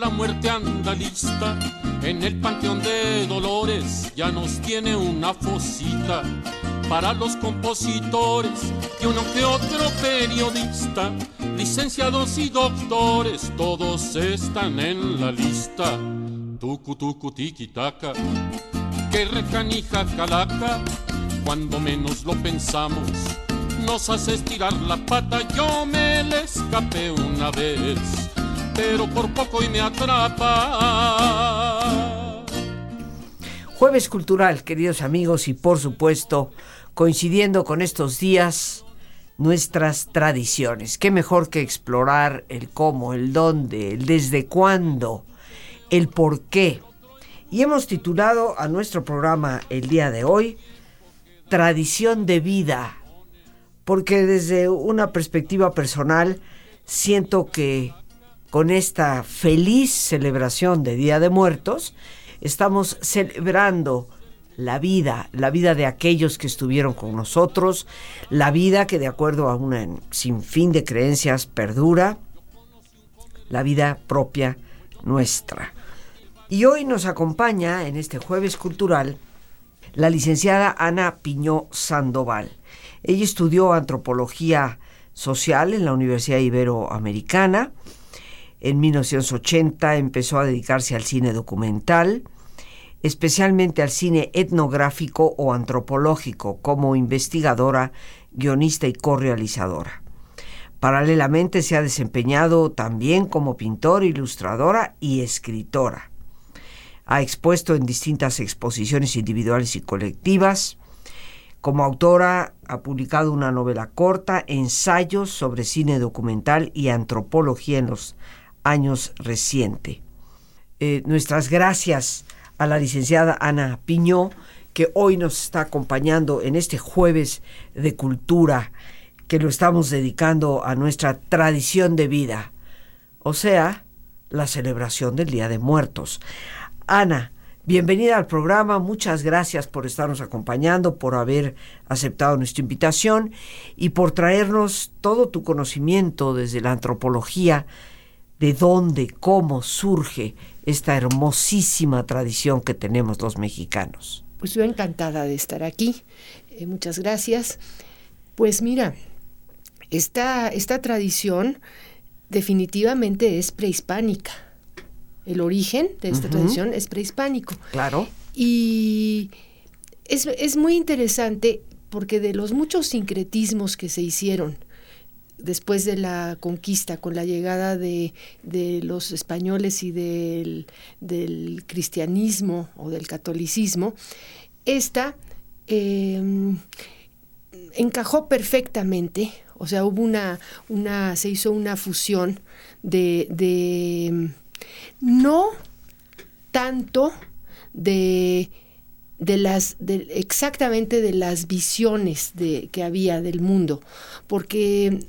La muerte anda lista. En el panteón de Dolores ya nos tiene una fosita para los compositores y uno que otro periodista, licenciados y doctores, todos están en la lista. Tucu tucu tiki taka, que recanija calaca, cuando menos lo pensamos nos hace estirar la pata. Yo me le escapé una vez, pero por poco y me atrapa. Jueves Cultural, queridos amigos, y por supuesto, coincidiendo con estos días, nuestras tradiciones. ¿Qué mejor que explorar el cómo, el dónde, el desde cuándo, el por qué? Y hemos titulado a nuestro programa el día de hoy, Tradición de vida porque desde una perspectiva personal siento que con esta feliz celebración de Día de Muertos estamos celebrando la vida, la vida de aquellos que estuvieron con nosotros, la vida que de acuerdo a un sinfín de creencias perdura, la vida propia nuestra. Y hoy nos acompaña en este jueves cultural la licenciada Ana Piñó Sandoval. Ella estudió antropología social en la Universidad Iberoamericana. En 1980 empezó a dedicarse al cine documental, especialmente al cine etnográfico o antropológico, como investigadora, guionista y correalizadora. Paralelamente se ha desempeñado también como pintora, ilustradora y escritora. Ha expuesto en distintas exposiciones individuales y colectivas. Como autora ha publicado una novela corta, ensayos sobre cine documental y antropología en los años recientes. Eh, nuestras gracias a la licenciada Ana Piñó, que hoy nos está acompañando en este jueves de cultura, que lo estamos dedicando a nuestra tradición de vida, o sea, la celebración del Día de Muertos. Ana, Bienvenida al programa, muchas gracias por estarnos acompañando, por haber aceptado nuestra invitación y por traernos todo tu conocimiento desde la antropología de dónde, cómo surge esta hermosísima tradición que tenemos los mexicanos. Pues yo encantada de estar aquí, eh, muchas gracias. Pues mira, esta, esta tradición definitivamente es prehispánica el origen de esta tradición es prehispánico. Claro. Y es, muy interesante porque de los muchos sincretismos que se hicieron después de la conquista, con la llegada de, los españoles y del, cristianismo o del catolicismo, esta em, encajó perfectamente, o sea, hubo una, una, se hizo una fusión de no tanto de, las exactamente de las visiones de, que había del mundo, porque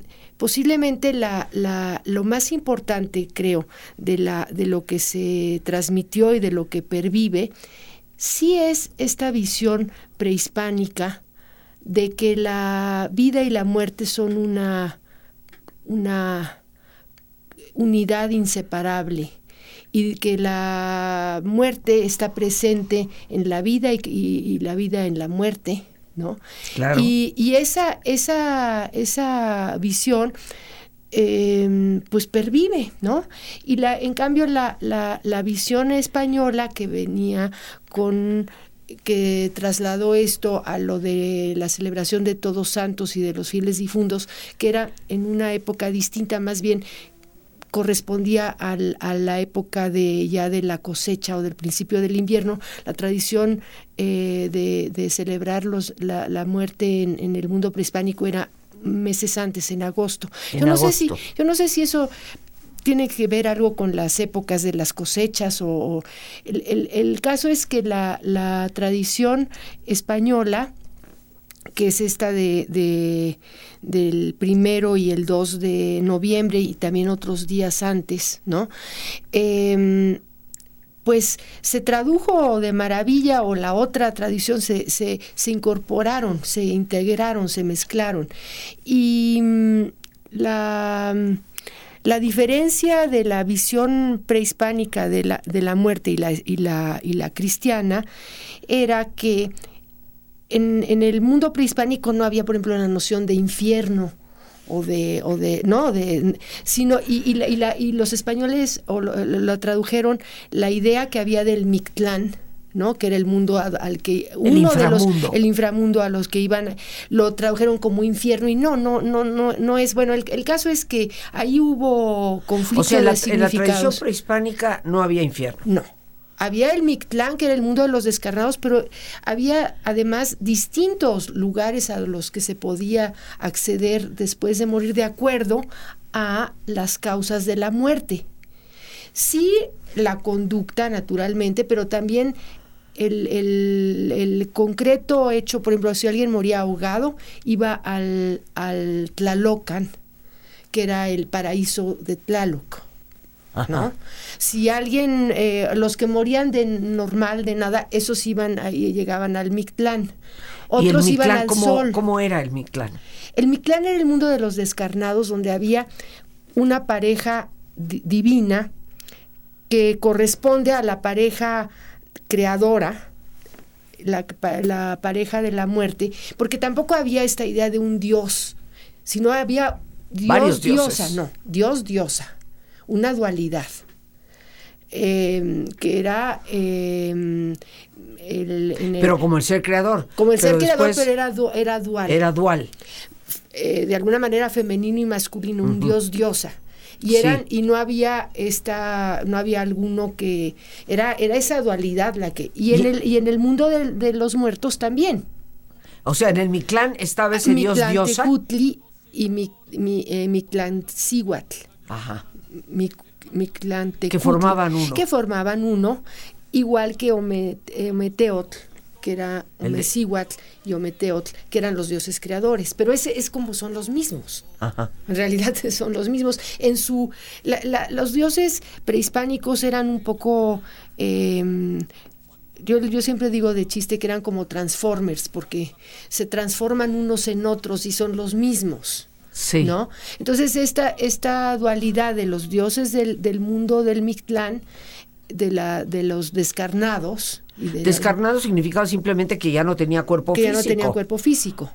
posiblemente la, lo más importante, creo, de, lo que se transmitió y de lo que pervive, sí es esta visión prehispánica de que la vida y la muerte son una unidad inseparable y que la muerte está presente en la vida y, la vida en la muerte, ¿no? Claro. Y, esa, esa, esa visión em, pues pervive, ¿no? Y la, en cambio la, la, la visión española que venía con que trasladó esto a lo de la celebración de Todos Santos y de los fieles difuntos, que era en una época distinta, más bien correspondía al, a la época de ya de la cosecha o del principio del invierno, la tradición eh, de, de, celebrar los, la, la muerte en, en, el mundo prehispánico era meses antes, en agosto. yo no sé si, yo no sé si eso tiene que ver algo con las épocas de las cosechas o, el, caso es que la, la tradición española que es esta de, del primero y el 2 de noviembre y también otros días antes, ¿no? Em, pues se tradujo de maravilla o la otra tradición se, se, se incorporaron, se integraron, se mezclaron. Y mm, la, la, diferencia de la visión prehispánica de la, de la muerte y la, y, la, y la cristiana era que en, en, el mundo prehispánico no había, por ejemplo, la noción de infierno o de, o de no, de, sino, y, y, la, y, los españoles o lo, tradujeron la idea que había del Mictlán, ¿no? que era el mundo al, que uno de los el inframundo a los que iban lo tradujeron como infierno y no no no no no es bueno. El, caso es que ahí hubo conflictos o sea, en la tradición prehispánica no había infierno. No había el Mictlán, que era el mundo de los descarnados, pero había además distintos lugares a los que se podía acceder después de morir de acuerdo a las causas de la muerte. Sí, la conducta, naturalmente, pero también el, concreto hecho, por ejemplo, si alguien moría ahogado, iba al, al Tlalocan, que era el paraíso de Tlaloc ¿no? Si alguien, eh, los que morían de normal, de nada, esos iban ahí, llegaban al Mictlán. Otros iban al sol. ¿Cómo era el Mictlán? El Mictlán era el mundo de los descarnados, donde había una pareja divina que corresponde a la pareja creadora, la, la, pareja de la muerte, porque tampoco había esta idea de un dios, sino había Dios, diosa, no, Dios, diosa una dualidad. Em, que era em, el, pero como el ser creador como el ser creador pero era, era dual. era dual. Eh, de alguna manera femenino y masculino un dios diosa. Y eran y no había esta no había alguno que era era esa dualidad la que y en el y en el mundo de, los muertos también. O sea en el Mictlán estaba ese dios diosa. Y mi, mi, eh, Mictlán Ajá que formaban uno. Que formaban uno, igual que Ometeotl, que era y Ometeotl, que eran los dioses creadores. Pero ese es como son los mismos. En realidad son los mismos. En su, los dioses prehispánicos eran un poco em, yo, yo, siempre digo de chiste que eran como transformers, porque se transforman unos en otros y son los mismos. Sí. ¿no? Entonces, esta, esta dualidad de los dioses del, del mundo del Mictlán, de, la, de los descarnados. Descarnado significaba simplemente que ya no tenía cuerpo físico. Que ya no tenía cuerpo físico.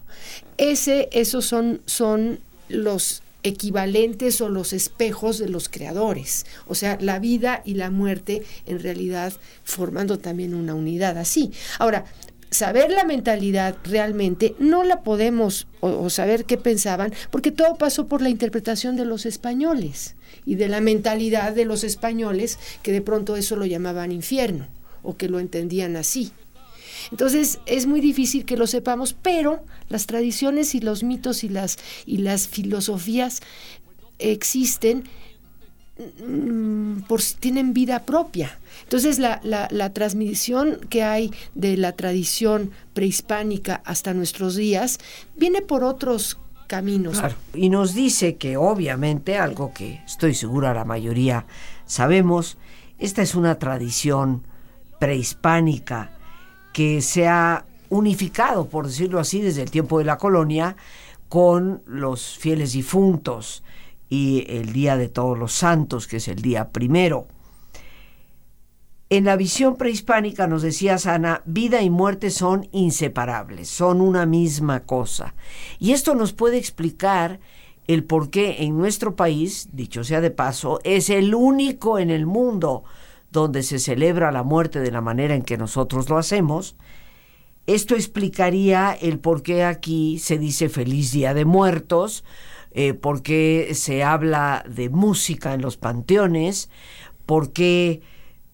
Ese, esos son, son los equivalentes o los espejos de los creadores. O sea, la vida y la muerte en realidad formando también una unidad así. Ahora, saber la mentalidad realmente no la podemos o, saber qué pensaban porque todo pasó por la interpretación de los españoles y de la mentalidad de los españoles que de pronto eso lo llamaban infierno o que lo entendían así. Entonces es muy difícil que lo sepamos, pero las tradiciones y los mitos y las, y las filosofías existen por si tienen vida propia. Entonces la, la, transmisión que hay de la tradición prehispánica hasta nuestros días viene por otros caminos. Y nos dice que obviamente, algo que estoy segura la mayoría sabemos, esta es una tradición prehispánica que se ha unificado, por decirlo así, desde el tiempo de la colonia con los fieles difuntos y el Día de Todos los Santos, que es el día primero. En la visión prehispánica nos decía Sana, vida y muerte son inseparables, son una misma cosa. Y esto nos puede explicar el por qué en nuestro país, dicho sea de paso, es el único en el mundo donde se celebra la muerte de la manera en que nosotros lo hacemos. Esto explicaría el por qué aquí se dice feliz día de muertos, eh, por qué se habla de música en los panteones, por qué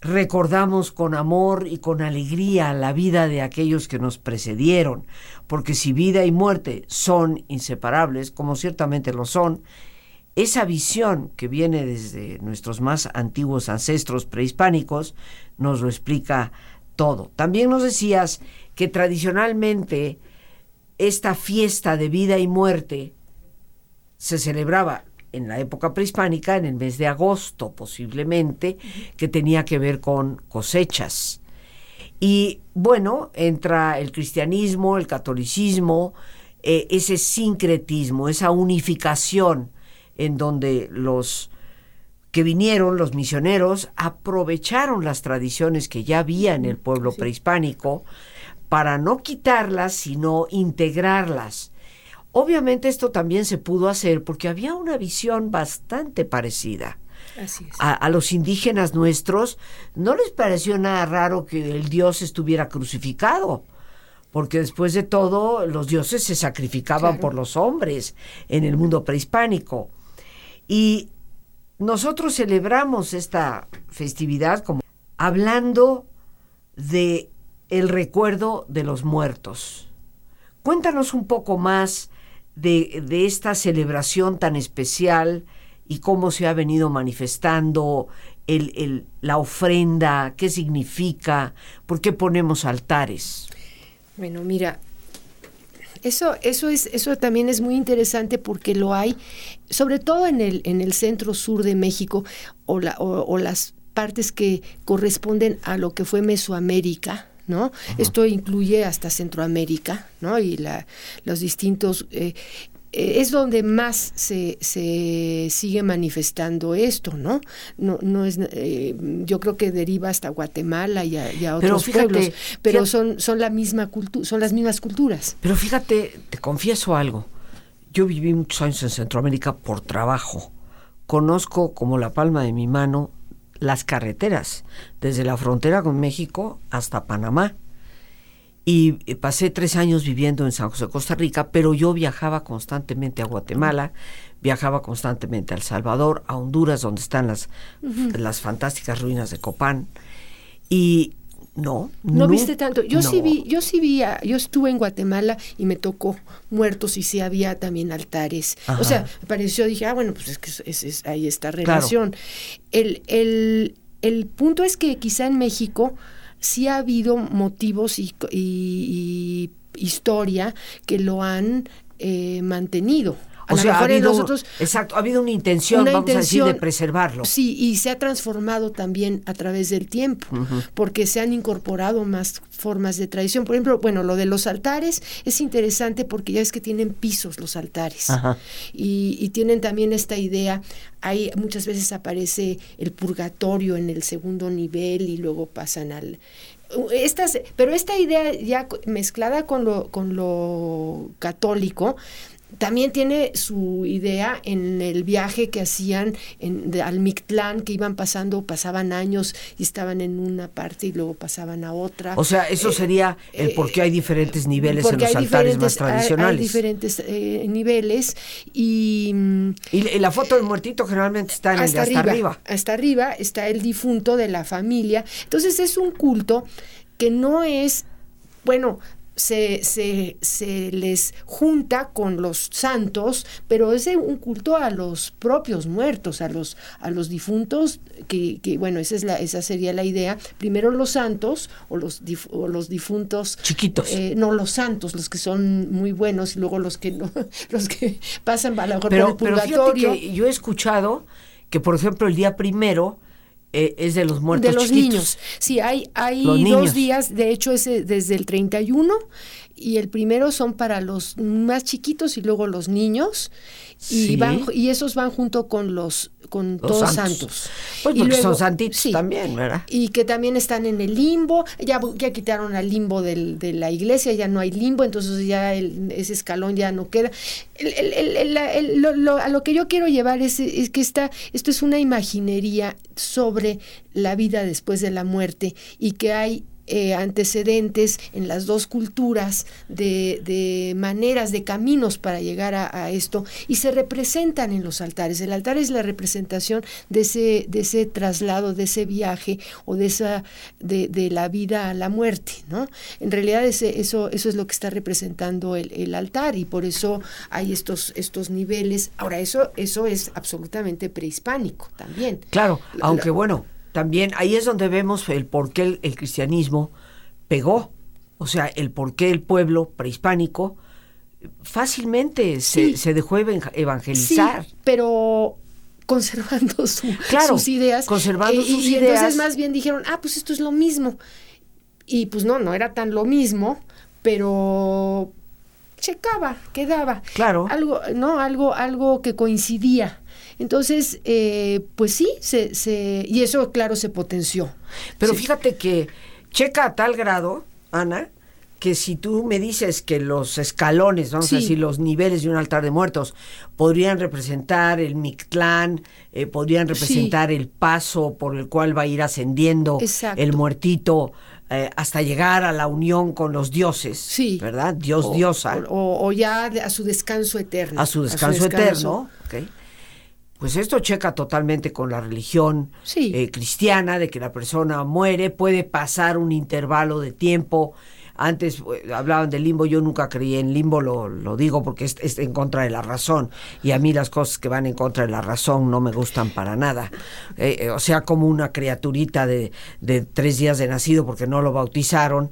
recordamos con amor y con alegría la vida de aquellos que nos precedieron, porque si vida y muerte son inseparables, como ciertamente lo son, esa visión que viene desde nuestros más antiguos ancestros prehispánicos nos lo explica todo. También nos decías que tradicionalmente esta fiesta de vida y muerte se celebraba en la época prehispánica, en el mes de agosto posiblemente, que tenía que ver con cosechas. Y bueno, entra el cristianismo, el catolicismo, eh, ese sincretismo, esa unificación en donde los que vinieron, los misioneros, aprovecharon las tradiciones que ya había en el pueblo prehispánico para no quitarlas, sino integrarlas. Obviamente esto también se pudo hacer porque había una visión bastante parecida. A, los indígenas nuestros no les pareció nada raro que el dios estuviera crucificado, porque después de todo los dioses se sacrificaban por los hombres en el mundo prehispánico. Y nosotros celebramos esta festividad como hablando de el recuerdo de los muertos. Cuéntanos un poco más de, de esta celebración tan especial y cómo se ha venido manifestando el, el, la ofrenda, qué significa, por qué ponemos altares. Bueno, mira, eso, eso, es, eso también es muy interesante porque lo hay, sobre todo en el, en el centro sur de México o, la, o, las partes que corresponden a lo que fue Mesoamérica, ¿no? Esto incluye hasta Centroamérica, ¿no? Y la, los distintos... Eh, eh, es donde más se, se, sigue manifestando esto, ¿no? No, no es, eh, yo creo que deriva hasta Guatemala y a, otros pueblos, pero son, son la misma cultura, son las mismas culturas. Pero fíjate, te confieso algo. Yo viví muchos años en Centroamérica por trabajo. Conozco como la palma de mi mano las carreteras, desde la frontera con México hasta Panamá y pasé tres años viviendo en San José, Costa Rica, pero yo viajaba constantemente a Guatemala, viajaba constantemente a El Salvador, a Honduras, donde están las, las fantásticas ruinas de Copán. Y no, no, viste tanto. Yo sí vi, yo sí vi, yo estuve en Guatemala y me tocó muertos y sí había también altares. O sea, me pareció, dije, ah, bueno, pues es que es, hay esta relación. El, el, el punto es que quizá en México sí ha habido motivos y, historia que lo han eh, mantenido. O sea, ha habido, nosotros, exacto, ha habido una intención, vamos a decir, de preservarlo. Sí, y se ha transformado también a través del tiempo, porque se han incorporado más formas de tradición. Por ejemplo, bueno, lo de los altares es interesante porque ya es que tienen pisos los altares y, y, tienen también esta idea. Hay muchas veces aparece el purgatorio en el segundo nivel y luego pasan al estas, pero esta idea ya mezclada con lo, con lo católico, también tiene su idea en el viaje que hacían en, al Mictlán, que iban pasando, pasaban años y estaban en una parte y luego pasaban a otra. O sea, eso eh, sería el por qué hay diferentes niveles en los altares más tradicionales. Hay, diferentes eh, niveles y, y... la foto del muertito generalmente está en hasta, el de hasta arriba. Hasta arriba está el difunto de la familia. Entonces es un culto que no es, bueno, se, se, se, les junta con los santos, pero es un culto a los propios muertos, a los, a los difuntos, que, que bueno, esa, es la, esa sería la idea. Primero los santos o los, o los difuntos. Chiquitos. Eh, no, los santos, los que son muy buenos, y luego los que no, los que pasan a lo mejor pero, por el purgatorio. Pero yo he escuchado que, por ejemplo, el día primero eh, es de los muertos De los niños. Sí, hay, hay dos días, de hecho es desde el 31 y el primero son para los más chiquitos y luego los niños. Y van y esos van junto con los con todos santos, pues porque son santitos también verdad y que también están en el limbo. Ya ya quitaron al limbo del, de la iglesia ya no hay limbo entonces ya ese escalón ya no queda. A lo que yo quiero llevar es, es que esta, esto es una imaginería sobre la vida después de la muerte y que hay eh, antecedentes en las dos culturas de, maneras, de caminos para llegar a, esto y se representan en los altares. El altar es la representación de ese, de ese traslado, de ese viaje o de esa de, la vida a la muerte, ¿no? En realidad ese, eso, eso es lo que está representando el, altar y por eso hay estos, estos niveles. Ahora, eso, eso es absolutamente prehispánico también. Claro, aunque bueno, también ahí es donde vemos el por qué el, cristianismo pegó, o sea, el por qué el pueblo prehispánico fácilmente se, dejó evangelizar. Sí, pero conservando sus ideas. Conservando eh, sus y, ideas. Y entonces más bien dijeron, ah, pues esto es lo mismo. Y pues no, no era tan lo mismo, pero checaba, quedaba. Claro. Algo, ¿no? Algo, algo que coincidía. Entonces, eh, pues sí, se, se, y eso, claro, se potenció. Pero fíjate que checa a tal grado, Ana, que si tú me dices que los escalones, vamos a decir, los niveles de un altar de muertos, podrían representar el Mictlán, eh, podrían representar el paso por el cual va a ir ascendiendo el muertito eh, hasta llegar a la unión con los dioses, sí. ¿verdad? Dios, diosa. O, ya a su descanso eterno. A su descanso, eterno. Pues esto checa totalmente con la religión eh, cristiana, de que la persona muere, puede pasar un intervalo de tiempo. Antes eh, hablaban del limbo, yo nunca creí en limbo, lo, lo digo porque es, en contra de la razón. Y a mí las cosas que van en contra de la razón no me gustan para nada. Eh, o sea, como una criaturita de, de, tres días de nacido porque no lo bautizaron,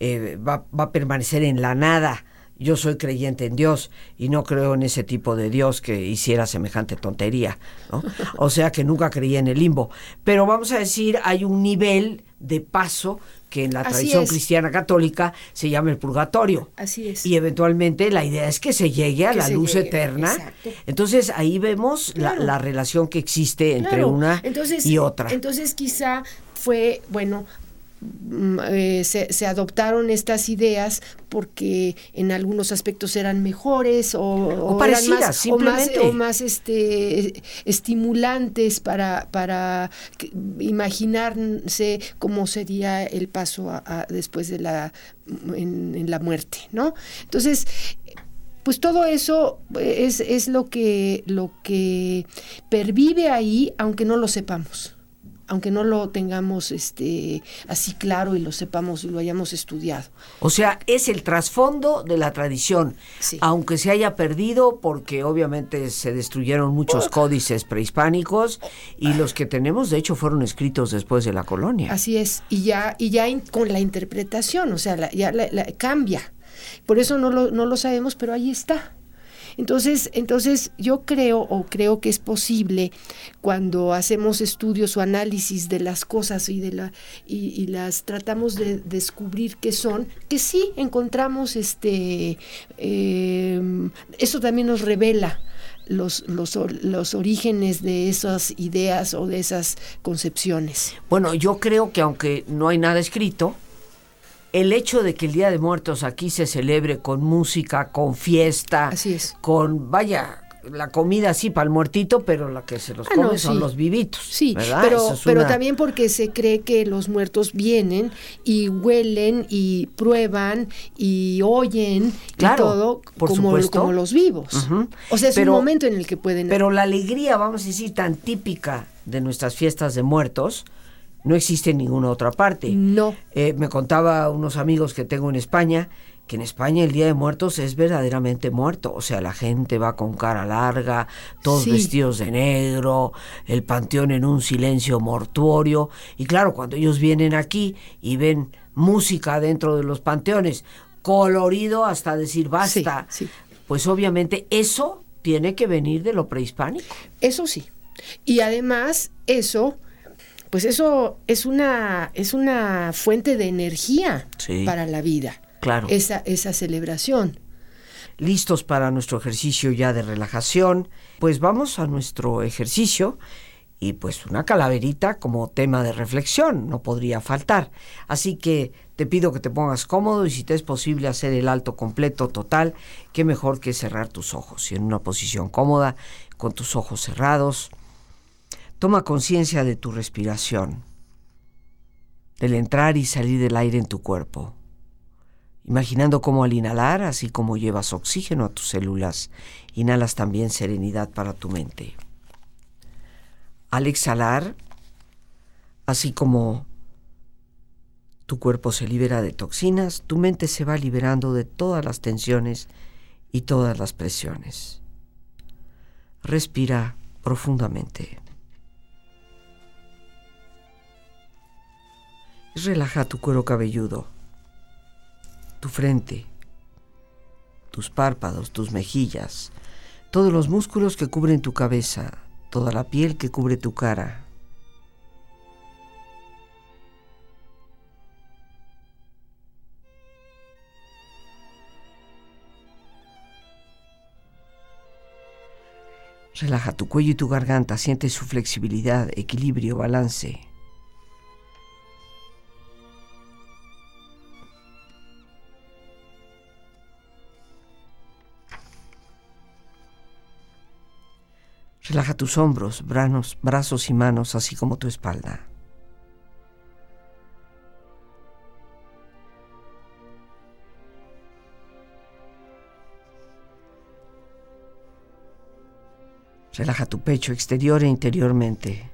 va, va a permanecer en la nada yo soy creyente en Dios y no creo en ese tipo de Dios que hiciera semejante tontería, ¿no? O sea que nunca creí en el limbo. Pero vamos a decir, hay un nivel de paso que en la tradición cristiana católica se llama el purgatorio. Así es. Y eventualmente la idea es que se llegue a la luz eterna. Entonces ahí vemos la, relación que existe entre una y otra. Entonces quizá fue, bueno, eh, se, adoptaron estas ideas porque en algunos aspectos eran mejores o, parecidas, más, o más, este, estimulantes para, para imaginarse cómo sería el paso después de la en, la muerte, ¿no? Entonces pues todo eso es, es lo que lo que pervive ahí aunque no lo sepamos aunque no lo tengamos este así claro y lo sepamos y lo hayamos estudiado. O sea, es el trasfondo de la tradición, aunque se haya perdido porque obviamente se destruyeron muchos códices prehispánicos y los que tenemos de hecho fueron escritos después de la colonia. Así es, y ya y ya con la interpretación, o sea, ya cambia. Por eso no lo, no lo sabemos, pero ahí está. Entonces, entonces yo creo o creo que es posible cuando hacemos estudios o análisis de las cosas y de la y, las tratamos de descubrir qué son, que sí encontramos este em, eso también nos revela los, los, los, orígenes de esas ideas o de esas concepciones. Bueno, yo creo que aunque no hay nada escrito, el hecho de que el Día de Muertos aquí se celebre con música, con fiesta, Así es. con, vaya, la comida sí para el muertito, pero la que se los ah, come son los vivitos. Sí, pero, pero también porque se cree que los muertos vienen y huelen y prueban y oyen y todo como, como, los vivos. O sea, es un momento en el que pueden... Pero la alegría, vamos a decir, tan típica de nuestras fiestas de muertos, no existe en ninguna otra parte. No. Eh, me contaba unos amigos que tengo en España que en España el Día de Muertos es verdaderamente muerto, o sea, la gente va con cara larga, todos vestidos de negro, el panteón en un silencio mortuorio, y claro, cuando ellos vienen aquí y ven música dentro de los panteones, colorido hasta decir basta, pues obviamente eso tiene que venir de lo prehispánico. Eso sí. Y además eso pues eso es una, es una fuente de energía para la vida. Claro. Esa, esa celebración. Listos para nuestro ejercicio ya de relajación. Pues vamos a nuestro ejercicio y pues una calaverita como tema de reflexión no podría faltar. Así que te pido que te pongas cómodo y si te es posible hacer el alto completo total, qué mejor que cerrar tus ojos y en una posición cómoda con tus ojos cerrados Toma conciencia de tu respiración. del entrar y salir del aire en tu cuerpo, imaginando cómo al inhalar, así como llevas oxígeno a tus células, inhalas también serenidad para tu mente. Al exhalar, así como tu cuerpo se libera de toxinas, tu mente se va liberando de todas las tensiones y todas las presiones. Respira profundamente. Relaja tu cuero cabelludo, tu frente, tus párpados, tus mejillas, todos los músculos que cubren tu cabeza, toda la piel que cubre tu cara. Relaja tu cuello y tu garganta, siente su flexibilidad, equilibrio, balance. Relaja tus hombros, branos, brazos y manos, así como tu espalda. Relaja tu pecho exterior e interiormente.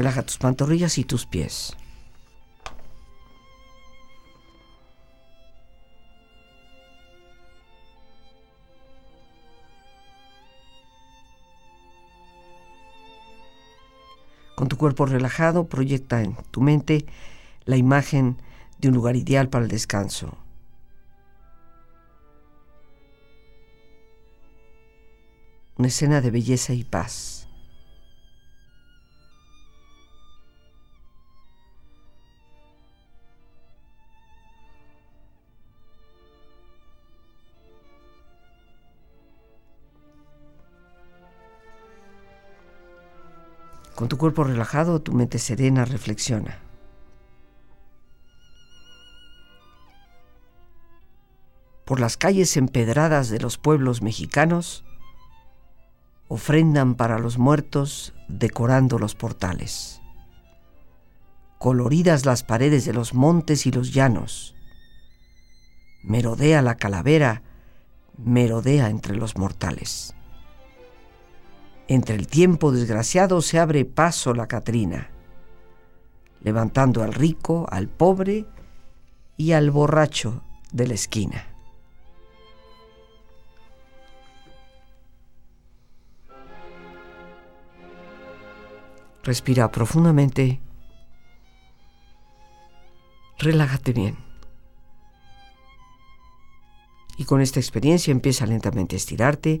Relaja tus pantorrillas y tus pies. Con tu cuerpo relajado, proyecta en tu mente la imagen de un lugar ideal para el descanso. Una escena de belleza y paz. Con tu cuerpo relajado, tu mente serena reflexiona. Por las calles empedradas de los pueblos mexicanos, ofrendan para los muertos decorando los portales. Coloridas las paredes de los montes y los llanos. Merodea la calavera, merodea entre los mortales. Entre el tiempo desgraciado se abre paso la Catrina, levantando al rico, al pobre y al borracho de la esquina. Respira profundamente. Relájate bien. Y con esta experiencia empieza lentamente a estirarte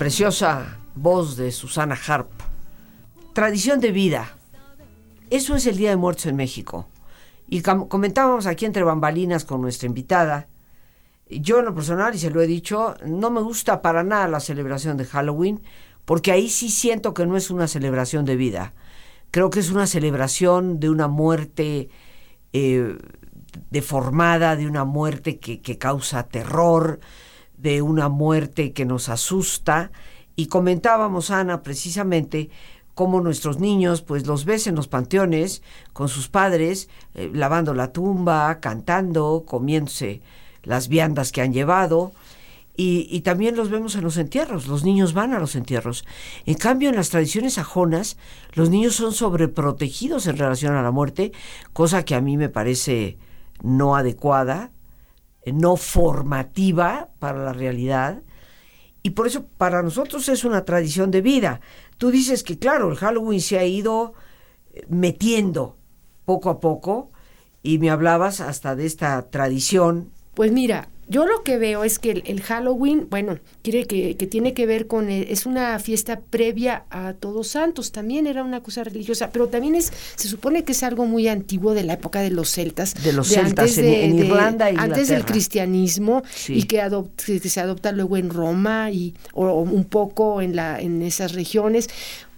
Preciosa voz de Susana Harp. Tradición de vida. Eso es el Día de Muertos en México. Y comentábamos aquí entre bambalinas con nuestra invitada. Yo en lo personal, y se lo he dicho, no me gusta para nada la celebración de Halloween, porque ahí sí siento que no es una celebración de vida. Creo que es una celebración de una muerte eh, deformada, de una muerte que, que causa terror, de una muerte que nos asusta y comentábamos, Ana, precisamente cómo nuestros niños, pues los ves en los panteones con sus padres, eh, lavando la tumba, cantando, comiéndose las viandas que han llevado. Y, y, también los vemos en los entierros, los niños van a los entierros. En cambio, en las tradiciones ajonas, los niños son sobreprotegidos en relación a la muerte, cosa que a mí me parece no adecuada, no formativa para la realidad. Y por eso para nosotros es una tradición de vida. Tú dices que claro, el Halloween se ha ido eh, metiendo poco a poco y me hablabas hasta de esta tradición. Pues mira, yo lo que veo es que el, Halloween, bueno, quiere que, tiene que ver con, eh, es una fiesta previa a Todos Santos, también era una cosa religiosa, pero también es, se supone que es algo muy antiguo de la época de los celtas. De los celtas en, Irlanda y Antes del cristianismo y que, se adopta luego en Roma y o, un poco en, la, en esas regiones.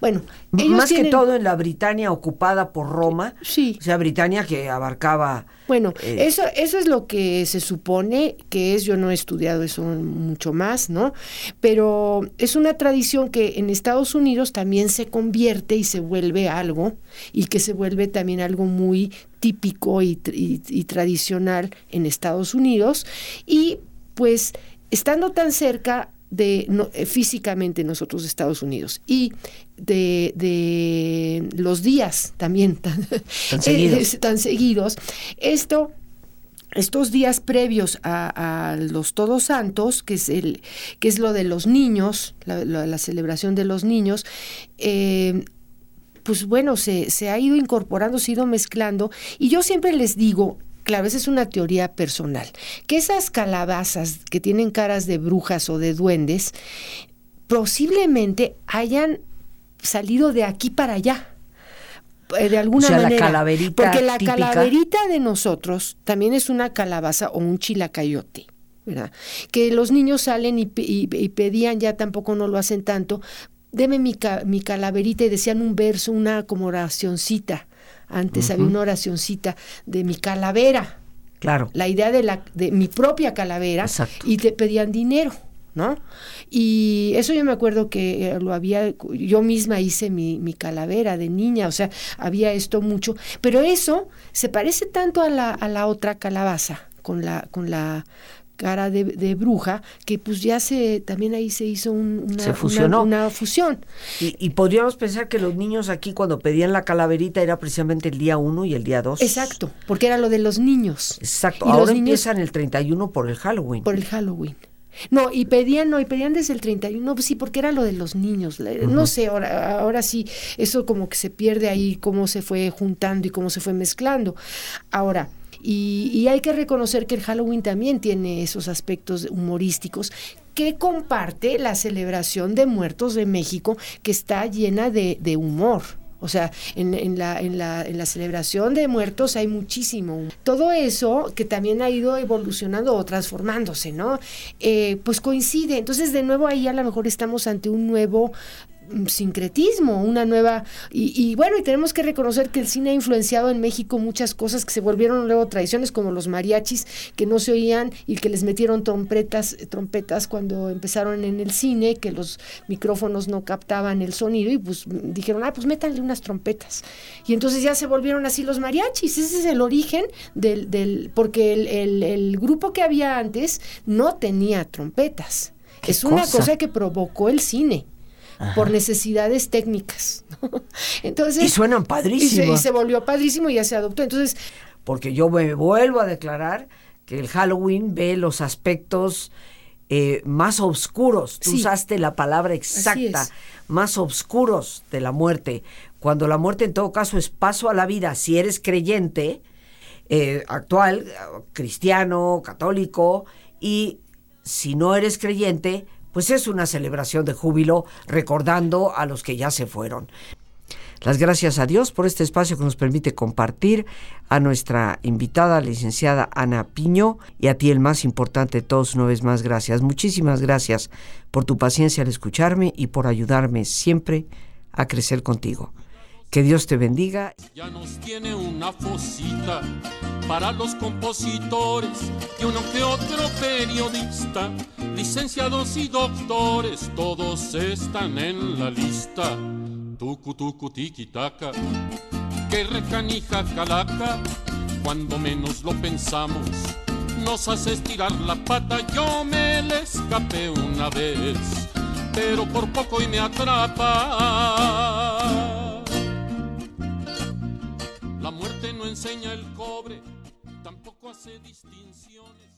Bueno, más que todo en la Britania ocupada por Roma. Sí. O sea, Britania que abarcaba. Bueno, eh, eso, eso es lo que se supone que es. Yo no he estudiado eso mucho más, ¿no? Pero es una tradición que en Estados Unidos también se convierte y se vuelve algo, y que se vuelve también algo muy típico y, y tradicional en Estados Unidos. Y pues estando tan cerca de eh, físicamente nosotros Estados Unidos. Y de, de los días también tan, tan, seguidos. esto estos días previos a, los Todos Santos, que es el, que es lo de los niños, la, celebración de los niños, eh, pues bueno, se, se ha ido incorporando, se ha ido mezclando, y yo siempre les digo, claro, esa es una teoría personal, que esas calabazas que tienen caras de brujas o de duendes, posiblemente hayan salido de aquí para allá eh, de alguna manera. porque la calaverita de nosotros también es una calabaza o un chilacayote. ¿verdad? Que los niños salen y, pedían, ya tampoco no lo hacen tanto, deme mi, mi calaverita y decían un verso, una como oracioncita. Antes había una oracioncita de mi calavera. Claro. La idea de, la, de mi propia calavera. Y te pedían dinero. ¿no? Y eso yo me acuerdo que eh, lo había, yo misma hice mi, mi, calavera de niña, o sea, había esto mucho, pero eso se parece tanto a la, a la otra calabaza, con la, con la cara de, bruja, que pues ya se, también ahí se hizo una, Una, fusión. Y, podríamos pensar que los niños aquí cuando pedían la calaverita era precisamente el día 1 y el día 2. Exacto, porque era lo de los niños. Exacto, ahora los empiezan el 31 por el Halloween. Por el Halloween. No, y pedían, no, y pedían desde el 31, pues sí, porque era lo de los niños. No sé, ahora, ahora sí, eso como que se pierde ahí, cómo se fue juntando y cómo se fue mezclando. Ahora, y, hay que reconocer que el Halloween también tiene esos aspectos humorísticos que comparte la celebración de muertos de México, que está llena de, humor. O sea, en, la, en, la, en, la, celebración de muertos hay muchísimo. Todo eso que también ha ido evolucionando o transformándose, ¿no? Eh, pues coincide. Entonces, de nuevo ahí a lo mejor estamos ante un nuevo sincretismo, una nueva... Y, bueno, y tenemos que reconocer que el cine ha influenciado en México muchas cosas que se volvieron luego tradiciones, como los mariachis que no se oían y que les metieron trompetas, trompetas cuando empezaron en el cine, que los micrófonos no captaban el sonido y pues dijeron, ah, pues métanle unas trompetas. Y entonces ya se volvieron así los mariachis, ese es el origen del... del porque el, el, grupo que había antes no tenía trompetas. Es una cosa que provocó el cine por necesidades técnicas. Entonces, y suenan padrísimo. Y se, volvió padrísimo y ya se adoptó. Entonces, porque yo me vuelvo a declarar que el Halloween ve los aspectos eh, más oscuros. Tú usaste la palabra exacta, más oscuros de la muerte. Cuando la muerte en todo caso es paso a la vida, si eres creyente, eh, actual, cristiano, católico, y si no eres creyente, pues es una celebración de júbilo recordando a los que ya se fueron. Las gracias a Dios por este espacio que nos permite compartir a nuestra invitada, licenciada Ana Piño, y a ti el más importante de todos, una vez más, gracias. Muchísimas gracias por tu paciencia al escucharme y por ayudarme siempre a crecer contigo. Que Dios te bendiga. Ya nos tiene una fosita para los compositores y uno que otro periodista, licenciados y doctores, todos están en la lista. Tucu tucu tiki taka, que recanija calaca, cuando menos lo pensamos, nos hace estirar la pata. Yo me le escapé una vez, pero por poco y me atrapa. enseña el cobre, tampoco hace distinciones.